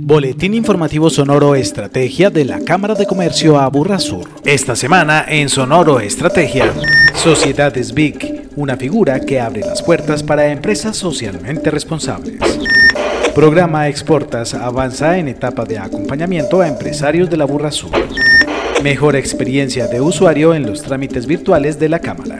Boletín informativo Sonoro Estrategia de la Cámara de Comercio Aburrasur. Esta semana en Sonoro Estrategia, Sociedades Big, una figura que abre las puertas para empresas socialmente responsables. Programa Exportas avanza en etapa de acompañamiento a empresarios de la Burrasur. Mejor experiencia de usuario en los trámites virtuales de la Cámara.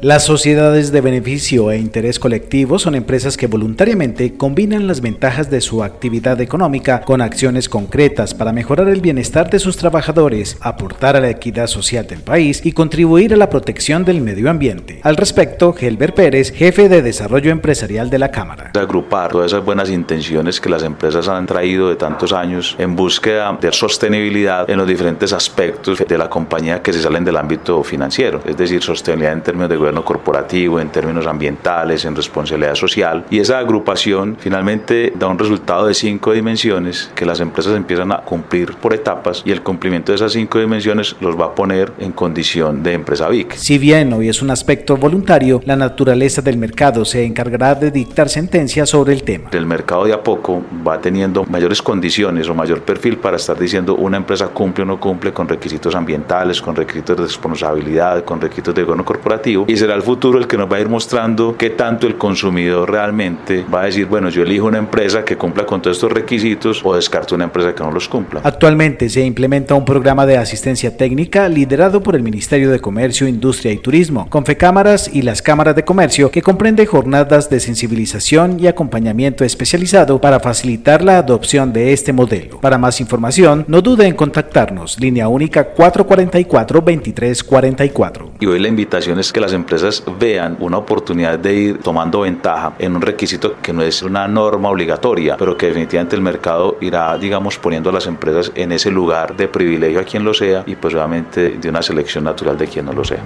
Las sociedades de beneficio e interés colectivo son empresas que voluntariamente combinan las ventajas de su actividad económica con acciones concretas para mejorar el bienestar de sus trabajadores, aportar a la equidad social del país y contribuir a la protección del medio ambiente. Al respecto, Helber Pérez, jefe de desarrollo empresarial de la Cámara. Agrupar todas esas buenas intenciones que las empresas han traído de tantos años en búsqueda de sostenibilidad en los diferentes aspectos de la compañía que se salen del ámbito financiero, es decir, sostenibilidad en términos de gobierno corporativo, en términos ambientales, en responsabilidad social. Y esa agrupación finalmente da un resultado de cinco dimensiones que las empresas empiezan a cumplir por etapas y el cumplimiento de esas cinco dimensiones los va a poner en condición de empresa VIC. Si bien hoy es un aspecto voluntario, la naturaleza del mercado se encargará de dictar sentencias sobre el tema. El mercado de a poco va teniendo mayores condiciones o mayor perfil para estar diciendo una empresa cumple o no cumple con requisitos ambientales, con requisitos de responsabilidad, con requisitos de gobierno corporativo y será el futuro el que nos va a ir mostrando qué tanto el consumidor realmente va a decir, bueno, yo elijo una empresa que cumpla con todos estos requisitos o descarto una empresa que no los cumpla. Actualmente se implementa un programa de asistencia técnica liderado por el Ministerio de Comercio, Industria y Turismo, Confecámaras y las cámaras de comercio que comprende jornadas de sensibilización y acompañamiento especializado para facilitar la adopción de este modelo. Para más información, no dude en contactarnos, línea única 444 2344. Y hoy la invitación es que las empresas vean una oportunidad de ir tomando ventaja en un requisito que no es una norma obligatoria, pero que definitivamente el mercado irá, digamos, poniendo a las empresas en ese lugar de privilegio a quien lo sea y pues obviamente de una selección natural de quien no lo sea.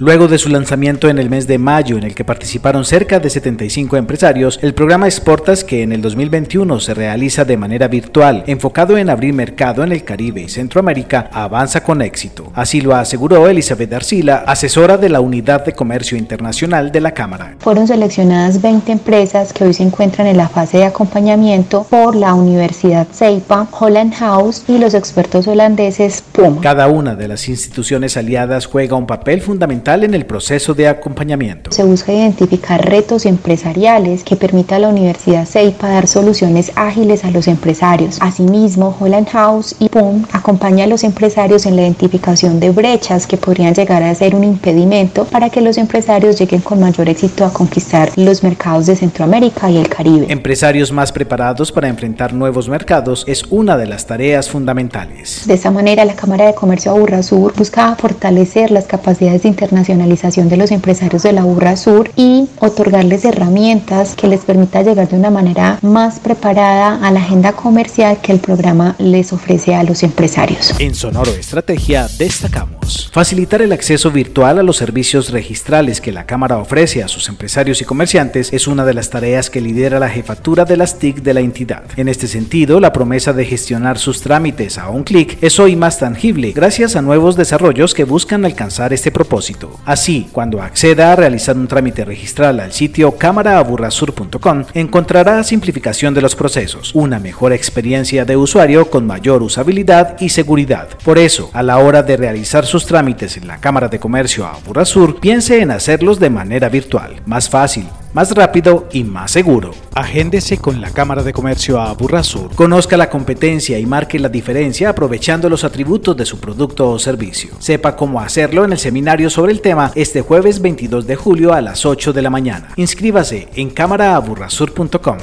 Luego de su lanzamiento en el mes de mayo, en el que participaron cerca de 75 empresarios, el programa Exportas, que en el 2021 se realiza de manera virtual, enfocado en abrir mercado en el Caribe y Centroamérica, avanza con éxito. Así lo aseguró Elizabeth Arcila, asesora de la Unidad de Comercio Internacional de la Cámara. Fueron seleccionadas 20 empresas que hoy se encuentran en la fase de acompañamiento por la Universidad Ceipa, Holland House y los expertos holandeses PUM. Cada una de las instituciones aliadas juega un papel fundamental en el proceso de acompañamiento. Se busca identificar retos empresariales que permita a la Universidad CEIPA dar soluciones ágiles a los empresarios. Asimismo, Holland House y PUM acompaña a los empresarios en la identificación de brechas que podrían llegar a ser un impedimento para que los empresarios lleguen con mayor éxito a conquistar los mercados de Centroamérica y el Caribe. Empresarios más preparados para enfrentar nuevos mercados es una de las tareas fundamentales. De esta manera, la Cámara de Comercio Aburra Sur busca fortalecer las capacidades de internacionalización de los empresarios de la Burra Sur y otorgarles herramientas que les permita llegar de una manera más preparada a la agenda comercial que el programa les ofrece a los empresarios. En Sonoro Estrategia destacamos facilitar el acceso virtual a los servicios registrales que la Cámara ofrece a sus empresarios y comerciantes es una de las tareas que lidera la jefatura de las TIC de la entidad. En este sentido, la promesa de gestionar sus trámites a un clic es hoy más tangible gracias a nuevos desarrollos que buscan alcanzar este propósito. Así, cuando acceda a realizar un trámite registral al sitio cámaraaburrasur.com, encontrará simplificación de los procesos, una mejor experiencia de usuario con mayor usabilidad y seguridad. Por eso, a la hora de realizar sus trámites en la Cámara de Comercio Aburrasur, piense en hacerlos de manera virtual, más fácil, más rápido y más seguro. Agéndese con la Cámara de Comercio a Burrasur. Conozca la competencia y marque la diferencia aprovechando los atributos de su producto o servicio. Sepa cómo hacerlo en el seminario sobre el tema este jueves 22 de julio a las 8 de la mañana. Inscríbase en cámaraaburrasur.com.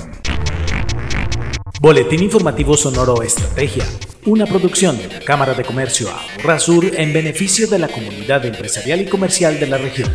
Boletín informativo Sonoro Estrategia. Una producción de la Cámara de Comercio a Burrasur en beneficio de la comunidad empresarial y comercial de la región.